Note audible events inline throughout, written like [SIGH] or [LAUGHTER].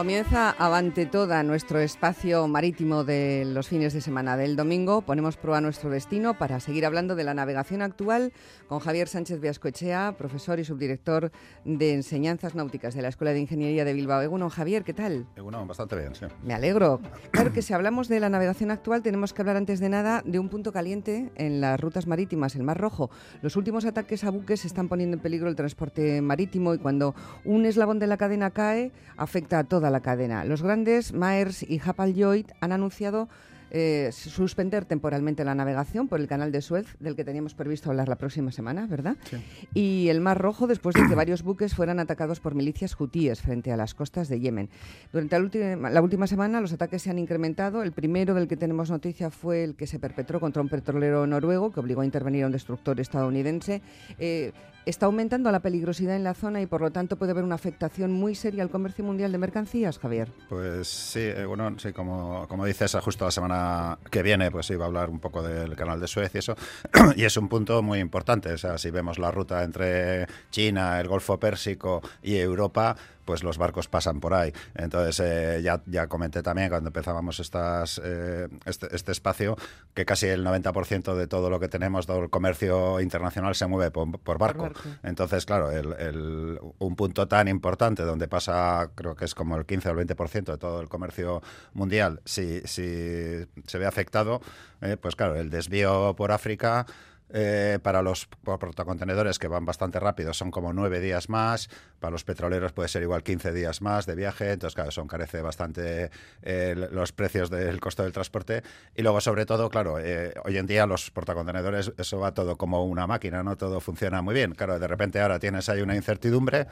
Comienza Avante Toda, nuestro espacio marítimo de los fines de semana. Del domingo ponemos prueba nuestro destino para seguir hablando de la navegación actual con Javier Sánchez Viascoechea, profesor y subdirector de Enseñanzas Náuticas de la Escuela de Ingeniería de Bilbao. Egunon, Javier, ¿qué tal? Egunon, bastante bien, sí. Me alegro. Claro que si hablamos de la navegación actual tenemos que hablar antes de nada de un punto caliente en las rutas marítimas, el Mar Rojo. Los últimos ataques a buques están poniendo en peligro el transporte marítimo y cuando un eslabón de la cadena cae afecta a toda la cadena. Los grandes, Maers y Hapag-Lloyd, han anunciado eh, suspender temporalmente la navegación por el canal de Suez, del que teníamos previsto hablar la próxima semana, ¿verdad? Sí. Y el Mar Rojo, después de que varios buques fueran atacados por milicias hutíes frente a las costas de Yemen. Durante la última, la última semana los ataques se han incrementado. El primero del que tenemos noticia fue el que se perpetró contra un petrolero noruego que obligó a intervenir a un destructor estadounidense. Eh, está aumentando la peligrosidad en la zona y por lo tanto puede haber una afectación muy seria al comercio mundial de mercancías, Javier. Pues sí, eh, bueno, sí, como, como dices, justo la semana que viene pues iba a hablar un poco del canal de Suez y eso, [CLEARS THROAT] y es un punto muy importante, o si vemos la ruta entre China, el Golfo Pérsico y Europa, pues los barcos pasan por ahí. Entonces, eh, ya, ya comenté también cuando empezábamos estas, eh, este, este, espacio que casi el 90% de todo lo que tenemos, todo el comercio internacional se mueve por, barco. Entonces, claro, el, un punto tan importante donde pasa, creo que es como el 15 o el 20% de todo el comercio mundial, si, si se ve afectado, eh, pues claro, el desvío por África eh, para los portacontenedores que van bastante rápido son como nueve días más, para los petroleros puede ser igual 15 días más de viaje, entonces claro, eso encarece bastante eh, los precios del costo del transporte. Y luego sobre todo, claro, eh, hoy en día los portacontenedores eso va todo como una máquina, no todo funciona muy bien, claro, de repente ahora tienes ahí una incertidumbre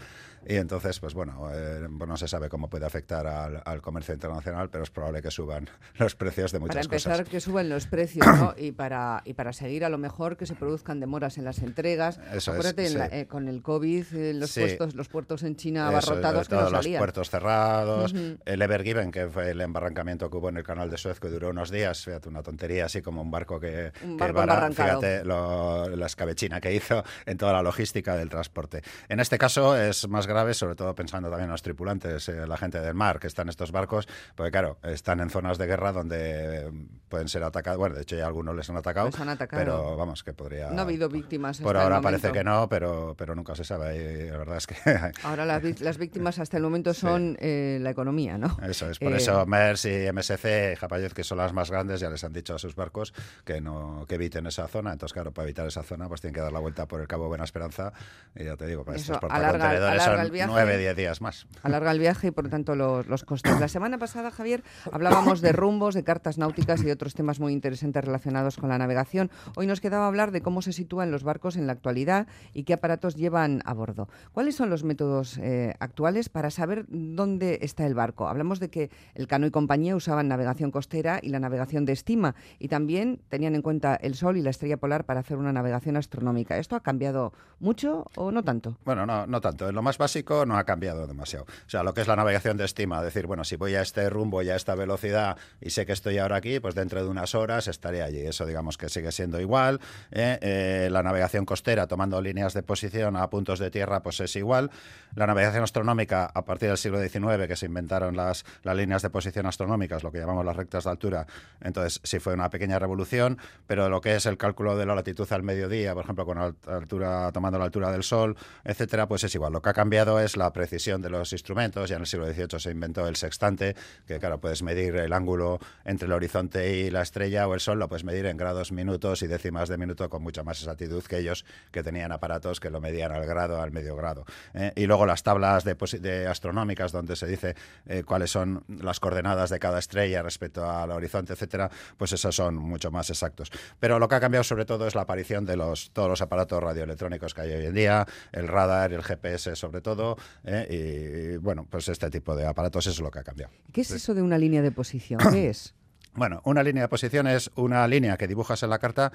y entonces pues bueno, no se sabe cómo puede afectar al, comercio internacional, pero es probable que suban [LAUGHS] los precios de muchas cosas. Para empezar, que suban los precios, y para y para seguir a lo mejor que se produzcan demoras en las entregas. Eso eh, con el COVID, eh, los, puestos, los puertos en China abarrotados los puertos cerrados, el Ever Given, que fue el embarrancamiento que hubo en el canal de Suez, que duró unos días, fíjate, una tontería, así como un barco que, un barco que fíjate la escabechina que hizo en toda la logística del transporte. En este caso es más grave, sobre todo pensando también en los tripulantes, eh, la gente del mar que está en estos barcos, porque claro, están en zonas de guerra donde pueden ser atacados, bueno, de hecho ya algunos les han atacado, han atacado. pero vamos, que podría... No ha habido víctimas. Por ahora parece que no, pero, pero nunca se sabe. Y la verdad es que. [LAUGHS] ahora las, las víctimas hasta el momento son eh, la economía, ¿no? Eso es. [LAUGHS] Por eso eh, MERS y MSC, Japayez, que son las más grandes, ya les han dicho a sus barcos que no que eviten esa zona. Entonces, claro, para evitar esa zona, pues tienen que dar la vuelta por el Cabo Buena Esperanza. Y ya te digo, para estos portacontenedores son nueve, diez días más. Alarga el viaje y, por tanto, los, los costes. La semana pasada, Javier, hablábamos de rumbos, de cartas náuticas y de otros temas muy interesantes relacionados con la navegación. Hoy nos quedaba hablar de cómo se sitúan los barcos en la actualidad y qué aparatos llevan a bordo. ¿Cuáles son los métodos eh, actuales para saber dónde está el barco? Hablamos de que el Cano y compañía usaban navegación costera y la navegación de estima y también tenían en cuenta el Sol y la estrella polar para hacer una navegación astronómica. ¿Esto ha cambiado mucho o no tanto? Bueno, no, no tanto. En lo más básico no ha cambiado demasiado. O sea, lo que es la navegación de estima, decir, bueno, si voy a este rumbo y a esta velocidad y sé que estoy ahora aquí, pues dentro de unas horas estaré allí. Eso digamos que sigue siendo igual. ¿Eh? Eh, la navegación costera, tomando líneas de posición a puntos de tierra, pues es igual. La navegación astronómica, a partir del siglo XIX, que se inventaron las, las líneas de posición astronómicas, lo que llamamos las rectas de altura, entonces sí fue una pequeña revolución, pero lo que es el cálculo de la latitud al mediodía, por ejemplo, con altura, tomando la altura del Sol, etcétera, pues es igual. Lo que ha cambiado es la precisión de los instrumentos. Ya en el siglo XVIII se inventó el sextante, que claro, puedes medir el ángulo entre el horizonte y la estrella o el Sol, lo puedes medir en grados, minutos y décimas de minuto con mucha más exactitud que ellos que tenían aparatos que lo medían al grado, al medio grado. ¿eh? y luego las tablas de, astronómicas donde se dice eh, cuáles son las coordenadas de cada estrella respecto al horizonte, etcétera, pues esos son mucho más exactos. Pero lo que ha cambiado sobre todo es la aparición de los, todos los aparatos radioelectrónicos que hay hoy en día, el radar, el GPS sobre todo, ¿eh? y bueno, pues este tipo de aparatos es lo que ha cambiado. ¿Qué es eso de una línea de posición? [COUGHS] ¿Qué es? Bueno, una línea de posición es una línea que dibujas en la carta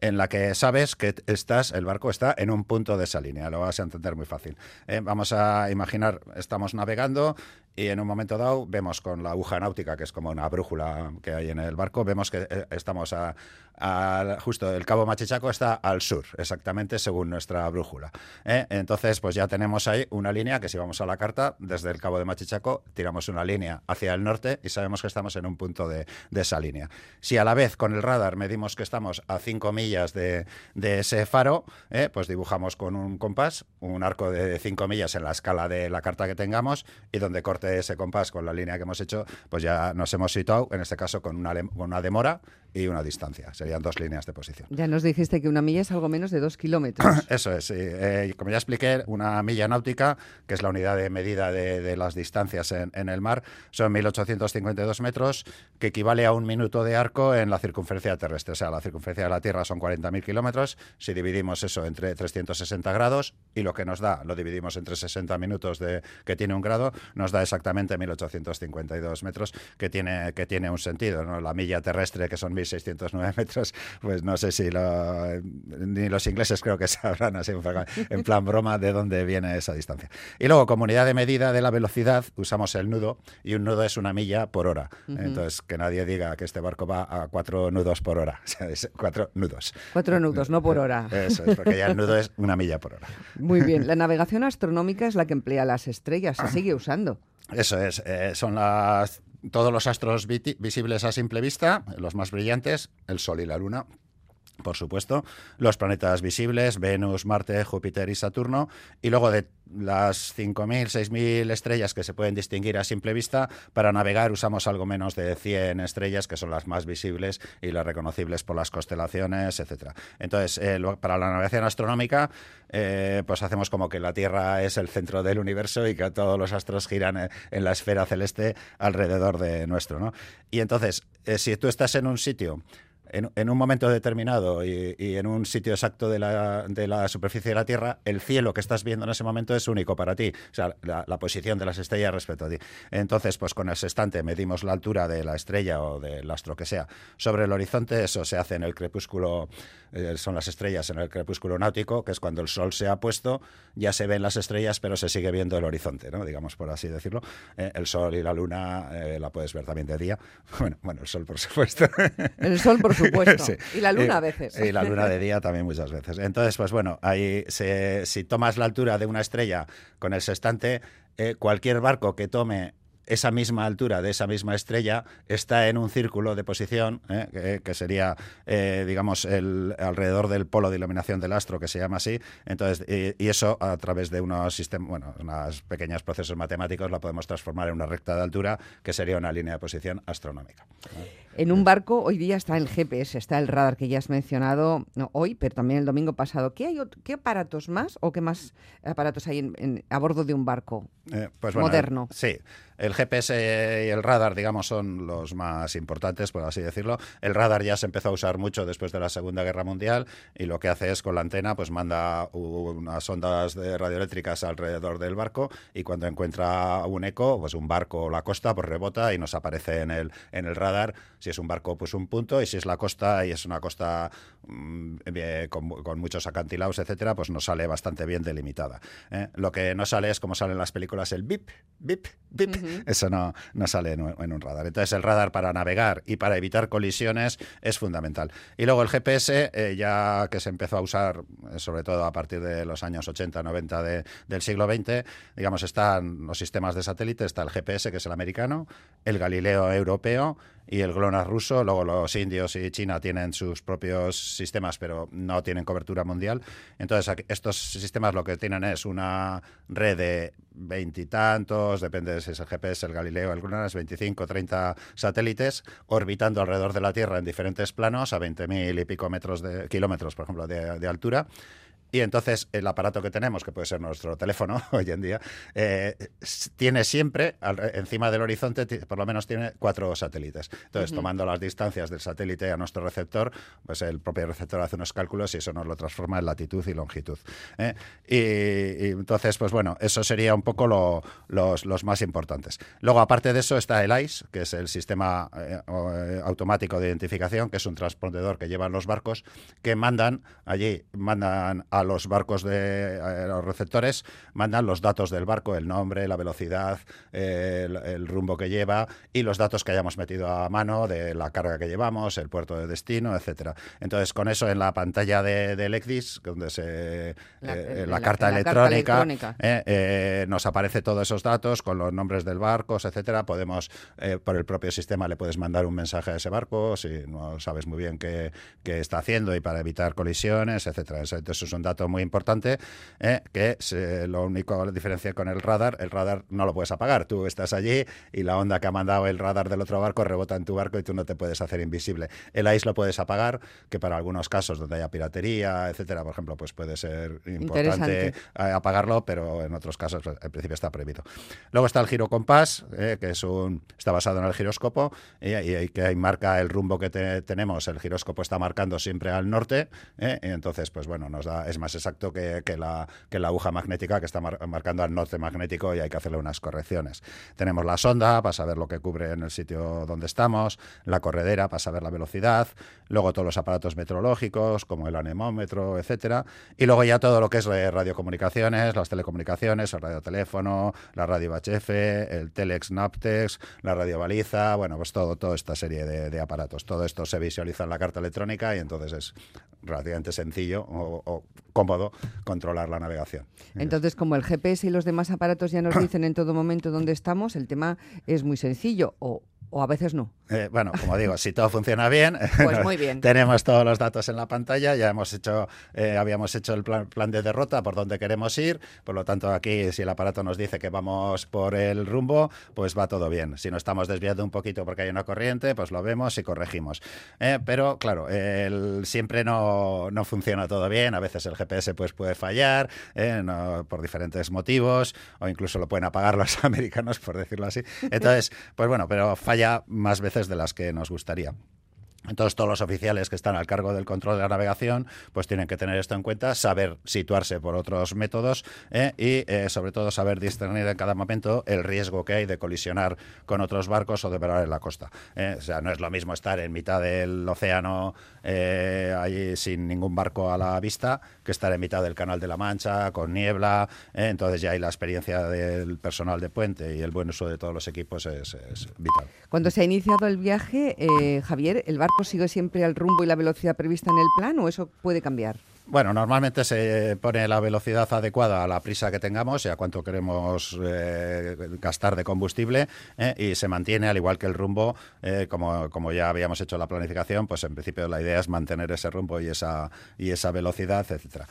en la que sabes que estás, el barco está en un punto de esa línea, lo vas a entender muy fácil. Eh, vamos a imaginar, estamos navegando y en un momento dado vemos con la aguja náutica, que es como una brújula que hay en el barco, vemos que eh, estamos a, justo el cabo Machichaco está al sur, exactamente según nuestra brújula. ¿eh? Entonces, pues ya tenemos ahí una línea que si vamos a la carta, desde el cabo de Machichaco, tiramos una línea hacia el norte y sabemos que estamos en un punto de, esa línea. Si a la vez con el radar medimos que estamos a 5 millas de, ese faro, ¿eh? pues dibujamos con un compás un arco de 5 millas en la escala de la carta que tengamos y donde corte ese compás con la línea que hemos hecho, pues ya nos hemos situado, en este caso con una, con una demora y una distancia. Serían dos líneas de posición. Ya nos dijiste que una milla es algo menos de dos kilómetros. [COUGHS] Eso es. Eh, como ya expliqué, una milla náutica, que es la unidad de medida de, las distancias en, el mar, son 1.852 metros, que equivale a un minuto de arco en la circunferencia terrestre. O sea, la circunferencia de la Tierra son 40.000 kilómetros. Si dividimos eso entre 360 grados y lo que nos da, lo dividimos entre 60 minutos de, que tiene un grado, nos da exactamente 1.852 metros, que tiene, que tiene un sentido. ¿no? La milla terrestre, que son 1.609 metros, pues no sé si ni los ingleses creo que [LAUGHS] sabrán así en plan broma de dónde viene esa distancia. Y luego, como unidad de medida de la velocidad, usamos el nudo y un nudo es una milla por hora. Entonces, que nadie diga que este barco va a cuatro nudos por hora. [LAUGHS] O sea, es cuatro nudos. Cuatro nudos, no por hora. Eso es, porque ya el nudo es una milla por hora. Muy bien. [LAUGHS] La navegación astronómica es la que emplea las estrellas. Se sigue usando. Eso es. Eh, son las todos los astros visibles a simple vista, los más brillantes, el Sol y la Luna, por supuesto, los planetas visibles, Venus, Marte, Júpiter y Saturno, y luego de las 5.000, 6.000 estrellas que se pueden distinguir a simple vista, para navegar usamos algo menos de 100 estrellas, que son las más visibles y las reconocibles por las constelaciones, etc. Entonces, eh, para la navegación astronómica, eh, pues hacemos como que la Tierra es el centro del universo y que todos los astros giran eh, en la esfera celeste alrededor de nuestro. ¿no? Y entonces, si tú estás en un sitio en, un momento determinado y, en un sitio exacto de la, superficie de la Tierra, el cielo que estás viendo en ese momento es único para ti, o sea, la, posición de las estrellas respecto a ti. Entonces, pues con el sextante medimos la altura de la estrella o del astro que sea sobre el horizonte, eso se hace en el crepúsculo, eh, son las estrellas en el crepúsculo náutico, que es cuando el sol se ha puesto, ya se ven las estrellas, pero se sigue viendo el horizonte, ¿no? digamos por así decirlo. Eh, el sol y la luna eh, la puedes ver también de día. [LAUGHS] Bueno, bueno, el sol por supuesto. El sol por supuesto. [LAUGHS] Y la luna a veces. Y la luna de día también muchas veces. Entonces, pues bueno, ahí si tomas la altura de una estrella con el sextante, eh, cualquier barco que tome esa misma altura de esa misma estrella está en un círculo de posición eh, que, sería, eh, digamos, el, alrededor del polo de iluminación del astro, que se llama así. Entonces, y, eso a través de unos sistemas, bueno, unos pequeños procesos matemáticos, la podemos transformar en una recta de altura, que sería una línea de posición astronómica. En un barco hoy día está el GPS, está el radar que ya has mencionado no, hoy, pero también el domingo pasado. ¿Qué, hay, qué aparatos más o qué más aparatos hay a bordo de un barco eh, pues moderno? sí, el GPS y el radar, digamos, son los más importantes, por así decirlo. El radar ya se empezó a usar mucho después de la Segunda Guerra Mundial y lo que hace es con la antena, pues manda unas ondas de radioeléctricas alrededor del barco y cuando encuentra un eco, pues un barco o la costa, pues rebota y nos aparece en el, en el radar. Si es un barco, pues un punto y si es la costa y es una costa mm, con, muchos acantilados, etcétera, pues nos sale bastante bien delimitada. ¿eh? Lo que no sale es como salen las películas el bip, bip, bip. Eso no, no sale en, un radar. Entonces el radar para navegar y para evitar colisiones es fundamental. Y luego el GPS, eh, ya que se empezó a usar eh, sobre todo a partir de los años 80, 90 del siglo XX, digamos, están los sistemas de satélite, está el GPS, que es el americano, el Galileo europeo y el GLONASS ruso. Luego los indios y China tienen sus propios sistemas, pero no tienen cobertura mundial. Entonces, estos sistemas lo que tienen es una red de veintitantos, depende si es el GPS, el Galileo, el GLONASS, 25, 30 satélites orbitando alrededor de la Tierra en diferentes planos a 20.000 y pico metros de kilómetros, por ejemplo, de altura. Y entonces el aparato que tenemos, que puede ser nuestro teléfono [LAUGHS] hoy en día, eh, tiene siempre encima del horizonte, por lo menos tiene cuatro satélites. Entonces, tomando las distancias del satélite a nuestro receptor, pues el propio receptor hace unos cálculos y eso nos lo transforma en latitud y longitud. ¿eh? Y, entonces, pues bueno, eso sería un poco los, más importantes. Luego, aparte de eso, está el ICE, que es el sistema eh, automático de identificación, que es un transpondedor que llevan los barcos, que mandan allí, mandan a los barcos de los receptores, mandan los datos del barco, el nombre, la velocidad, el, rumbo que lleva y los datos que hayamos metido a mano de la carga que llevamos, el puerto de destino, etcétera. Entonces, con eso en la pantalla de, ECDIS, donde se la, carta, electrónica, nos aparece todos esos datos con los nombres del barco, etcétera. Podemos, por el propio sistema, le puedes mandar un mensaje a ese barco si no sabes muy bien qué, qué está haciendo y para evitar colisiones, etcétera. Entonces, es un dato muy importante que lo único la diferencia con el radar, el radar no lo puedes apagar. Tú estás allí y la onda que ha mandado el radar del otro barco rebota en tu barco y tú no te puedes hacer invisible. El ICE lo puedes apagar, que para algunos casos donde haya piratería, etcétera, por ejemplo, pues puede ser importante apagarlo, pero en otros casos pues, en principio está prohibido. Luego está el giro compás, eh, que es un está basado en el giróscopo y, y, que marca el rumbo que tenemos. El giróscopo está marcando siempre al norte, eh, y entonces pues bueno nos da es más exacto que, la que la aguja magnética que está marcando al norte magnético y hay que hacerle unas correcciones. Tenemos la sonda para saber lo que cubre en el sitio donde estamos, la corredera para saber la velocidad, luego todos los aparatos meteorológicos como el anemómetro, etcétera, y luego ya todo lo que es radiocomunicaciones, las telecomunicaciones, el radioteléfono, la radio HF, el telex Naptex, la radiobaliza, bueno, pues todo, toda esta serie de, aparatos. Todo esto se visualiza en la carta electrónica y entonces es relativamente sencillo o cómodo controlar la navegación. Entonces, como el GPS y los demás aparatos ya nos [COUGHS] dicen en todo momento dónde estamos, el tema es muy sencillo o o a veces no. Eh, bueno, como digo, si todo funciona bien, [LAUGHS] pues [LAUGHS] muy bien. tenemos todos los datos en la pantalla, ya hemos hecho, eh, habíamos hecho el plan, de derrota por donde queremos ir, por lo tanto aquí si el aparato nos dice que vamos por el rumbo, pues va todo bien. Si nos estamos desviando un poquito porque hay una corriente, pues lo vemos y corregimos. Eh, pero claro, siempre no, no, funciona todo bien, a veces el GPS pues, puede fallar por diferentes motivos, o incluso lo pueden apagar los [LAUGHS] americanos, por decirlo así. Entonces, pues bueno, pero falla más veces de las que nos gustaría. Entonces, todos los oficiales que están al cargo del control de la navegación, pues tienen que tener esto en cuenta, saber situarse por otros métodos ¿eh? y, eh, sobre todo, saber discernir en cada momento el riesgo que hay de colisionar con otros barcos o de parar en la costa. ¿eh? O sea, no es lo mismo estar en mitad del océano allí sin ningún barco a la vista que estar en mitad del Canal de la Mancha con niebla. Entonces, ya hay la experiencia del personal de puente y el buen uso de todos los equipos es, es vital. Cuando se ha iniciado el viaje, Javier, el barco sigue siempre al rumbo y la velocidad prevista en el plan o eso puede cambiar? Bueno, normalmente se pone la velocidad adecuada a la prisa que tengamos y a cuánto queremos eh, gastar de combustible eh, y se mantiene al igual que el rumbo, eh, como, como ya habíamos hecho la planificación, pues en principio la idea es mantener ese rumbo y esa, y esa velocidad, etcétera,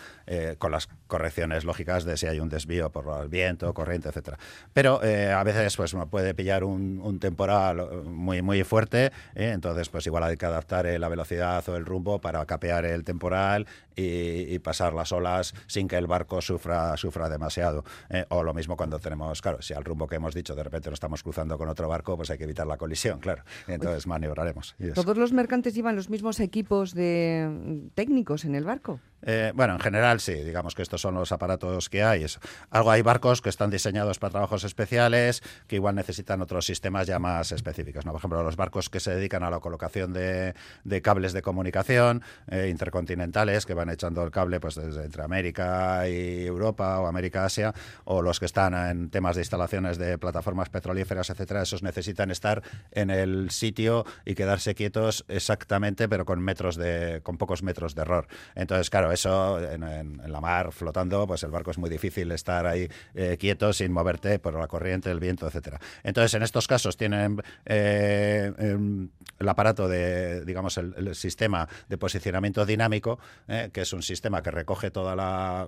con las correcciones lógicas de si hay un desvío por el viento, corriente, etcétera. Pero a veces pues uno puede pillar un, temporal muy, muy fuerte, entonces pues igual hay que adaptar la velocidad o el rumbo para capear el temporal y, pasar las olas sin que el barco sufra, sufra demasiado. Eh, o lo mismo cuando tenemos, claro, si al rumbo que hemos dicho de repente nos estamos cruzando con otro barco, pues hay que evitar la colisión, claro. Entonces maniobraremos. ¿Todos los mercantes llevan los mismos equipos de mm, técnicos en el barco? Eh, bueno, en general sí, digamos que estos son los aparatos que hay. algo hay barcos que están diseñados para trabajos especiales, que igual necesitan otros sistemas ya más específicos. ¿no? Por ejemplo, los barcos que se dedican a la colocación de, cables de comunicación eh, intercontinentales, que van echando el cable pues desde entre América y Europa o América-Asia, o los que están en temas de instalaciones de plataformas petrolíferas, etcétera, esos necesitan estar en el sitio y quedarse quietos exactamente, pero con metros de, con pocos metros de error. Entonces, claro, eso en, la mar flotando, pues el barco es muy difícil estar ahí eh, quieto sin moverte por la corriente, el viento, etcétera. Entonces, en estos casos tienen eh, em, el aparato de, digamos, el, sistema de posicionamiento dinámico, eh, que es un sistema que recoge toda la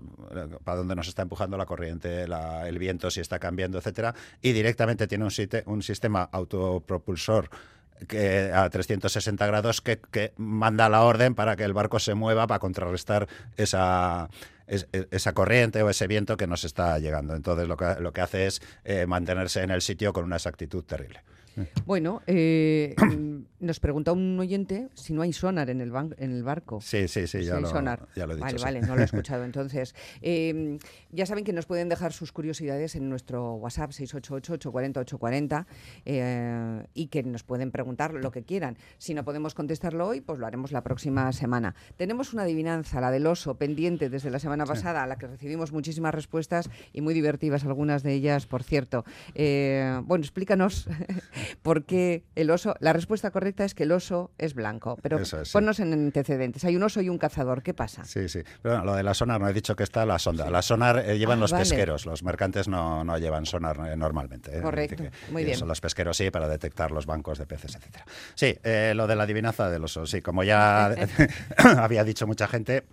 para donde nos está empujando la corriente, el viento, si está cambiando, etcétera, y directamente tiene un, un sistema autopropulsor que a 360 grados que, manda la orden para que el barco se mueva para contrarrestar esa, esa corriente o ese viento que nos está llegando. Entonces lo que, lo que hace es eh, mantenerse en el sitio con una exactitud terrible. Bueno, eh, nos pregunta un oyente si no hay sonar en el, en el barco. Sí, sí, sí, ya, lo, sonar. ya lo he dicho. Vale, sí. vale, no lo he [LAUGHS] escuchado. Entonces, eh, ya saben que nos pueden dejar sus curiosidades en nuestro WhatsApp 688-840-840 eh, y que nos pueden preguntar lo que quieran. Si no podemos contestarlo hoy, pues lo haremos la próxima semana. Tenemos una adivinanza, la del oso, pendiente desde la semana pasada, a la que recibimos muchísimas respuestas y muy divertidas, algunas de ellas, por cierto. Eh, bueno, explícanos por qué el oso. La respuesta correcta es que el oso es blanco, pero Eso es, sí. ponnos en antecedentes. Hay un oso y un cazador. ¿Qué pasa? Sí, sí. Pero bueno, lo de la sonar no he dicho que está la sonda. La sonar eh, llevan Ah, los vale. pesqueros, los mercantes no, no llevan sonar eh, normalmente. eh. Correcto, que, muy bien. Son los pesqueros sí, para detectar los bancos de peces, etcétera. Sí, lo de la adivinanza del oso, sí, como ya [LAUGHS] [LAUGHS] había dicho mucha gente.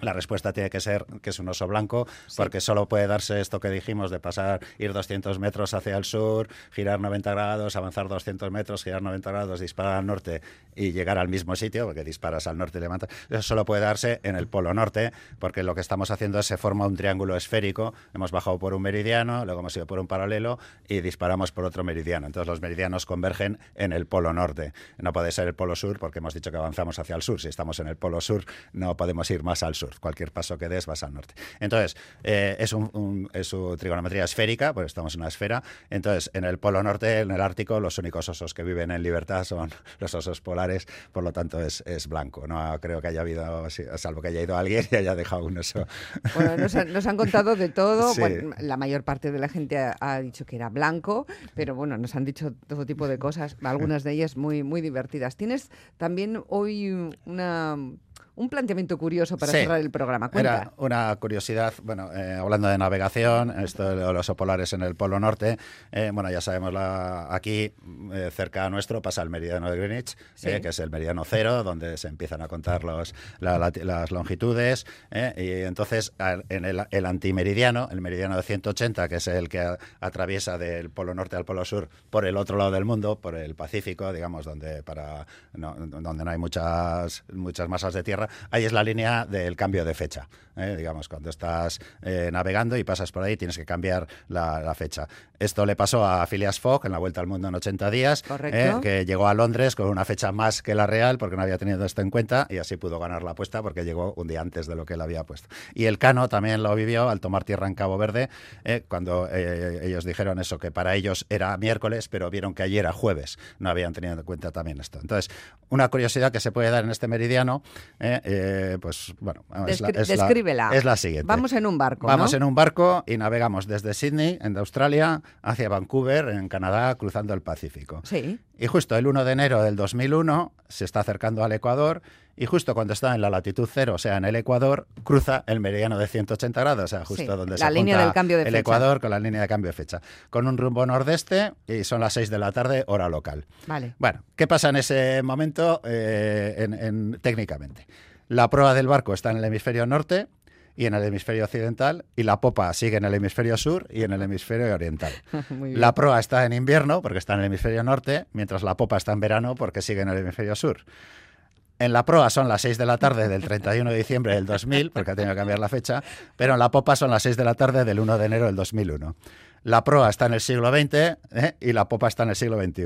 La respuesta tiene que ser que es un oso blanco, porque solo puede darse esto que dijimos de pasar, ir 200 metros hacia el sur, girar 90 grados, avanzar 200 metros, girar 90 grados, disparar al norte y llegar al mismo sitio, porque disparas al norte y levantas. Eso solo puede darse en el polo norte, porque lo que estamos haciendo es se forma un triángulo esférico. Hemos bajado por un meridiano, luego hemos ido por un paralelo y disparamos por otro meridiano. Entonces los meridianos convergen en el polo norte. No puede ser el polo sur, porque hemos dicho que avanzamos hacia el sur. Si estamos en el polo sur, no podemos ir más al sur. Cualquier paso que des vas al norte. Entonces, eh, es, un, un- es su trigonometría esférica, porque estamos en una esfera. Entonces, en el polo norte, en el Ártico, los únicos osos que viven en libertad son [LAUGHS] los osos polares, por lo tanto es, es blanco. No creo que haya habido, salvo que haya ido alguien y haya dejado un oso. [LAUGHS] Bueno, nos han, nos han contado de todo. Sí. Bueno, la mayor parte de la gente ha, ha dicho que era blanco, pero bueno, nos han dicho todo tipo de cosas, algunas de ellas muy, muy divertidas. Tienes también hoy una, un planteamiento curioso para Sí. cerrar el programa. Cuenta. Era una curiosidad, bueno, eh, hablando de navegación, esto de los polares en el Polo Norte, eh, bueno, ya sabemos, la, aquí eh, cerca nuestro pasa el meridiano de Greenwich, Sí. eh, que es el meridiano cero, donde se empiezan a contar los, la- la- las longitudes, y entonces en el, el antimeridiano, el meridiano de 180, que es el que a- atraviesa del Polo Norte al Polo Sur por el otro lado del mundo, por el Pacífico, digamos, donde, para, no, donde no hay muchas, muchas masas de tierra, ahí es la línea del cambio de fecha. ¿eh? Digamos, cuando estás eh, navegando y pasas por ahí, tienes que cambiar la, la fecha. Esto le pasó a Phileas Fogg en la Vuelta al Mundo en 80 días. ¿eh? que llegó a Londres con una fecha más que la real, porque no había tenido esto en cuenta, y así pudo ganar la apuesta, porque llegó un día antes de lo que él había puesto. Y el Cano también lo vivió al tomar tierra en Cabo Verde, cuando ellos dijeron eso, que para ellos era miércoles, pero vieron que ayer era jueves. No habían tenido en cuenta también esto. Entonces, una curiosidad que se puede dar en este meridiano, ¿eh? Eh, pues bueno, es la, Descri- es la- descríbela. es la siguiente. Vamos en un barco. Vamos ¿no? en un barco y navegamos desde Sydney, en Australia, hacia Vancouver, en Canadá, cruzando el Pacífico. Sí. Y justo el 1 de enero del 2001 se está acercando al Ecuador y justo cuando está en la latitud cero, o sea, en el Ecuador, cruza el meridiano de 180 grados, o sea, justo Sí, donde la se línea junta del cambio de el fecha. Ecuador con la línea de cambio de fecha, con un rumbo nordeste y son las 6 de la tarde, hora local. Vale. Bueno, ¿qué pasa en ese momento eh, en- en- técnicamente? La proa del barco está en el hemisferio norte y en el hemisferio occidental y la popa sigue en el hemisferio sur y en el hemisferio oriental. [LAUGHS] La proa está en invierno porque está en el hemisferio norte, mientras la popa está en verano porque sigue en el hemisferio sur. En la proa son las 6 de la tarde del 31 de diciembre del 2000, porque ha tenido que cambiar la fecha, pero en la popa son las 6 de la tarde del 1 de enero del 2001. La proa está en el siglo XX ¿eh? y la popa está en el siglo XXI.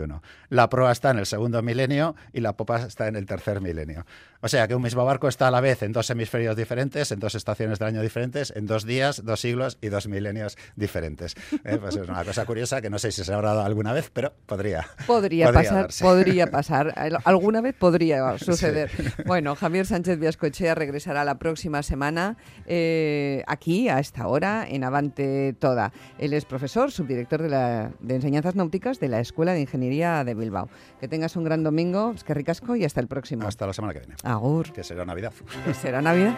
La proa está en el segundo milenio y la popa está en el tercer milenio. O sea que un mismo barco está a la vez en dos hemisferios diferentes, en dos estaciones del año diferentes, en dos días, dos siglos y dos milenios diferentes. [LAUGHS] ¿eh? Pues es una cosa curiosa que no sé si se habrá dado alguna vez, pero podría. Podría, pasar, darse. podría pasar. [LAUGHS] Al- Alguna vez podría suceder. Bueno, Javier Sánchez Viascochea regresará la próxima semana eh, aquí, a esta hora, en Avante Toda. Él es profesor, subdirector de, la, de Enseñanzas Náuticas de la Escuela de Ingeniería de Bilbao. Que tengas un gran domingo, es que ricasco y hasta el próximo. Hasta la semana que viene, Agur. que será Navidad. Será Navidad.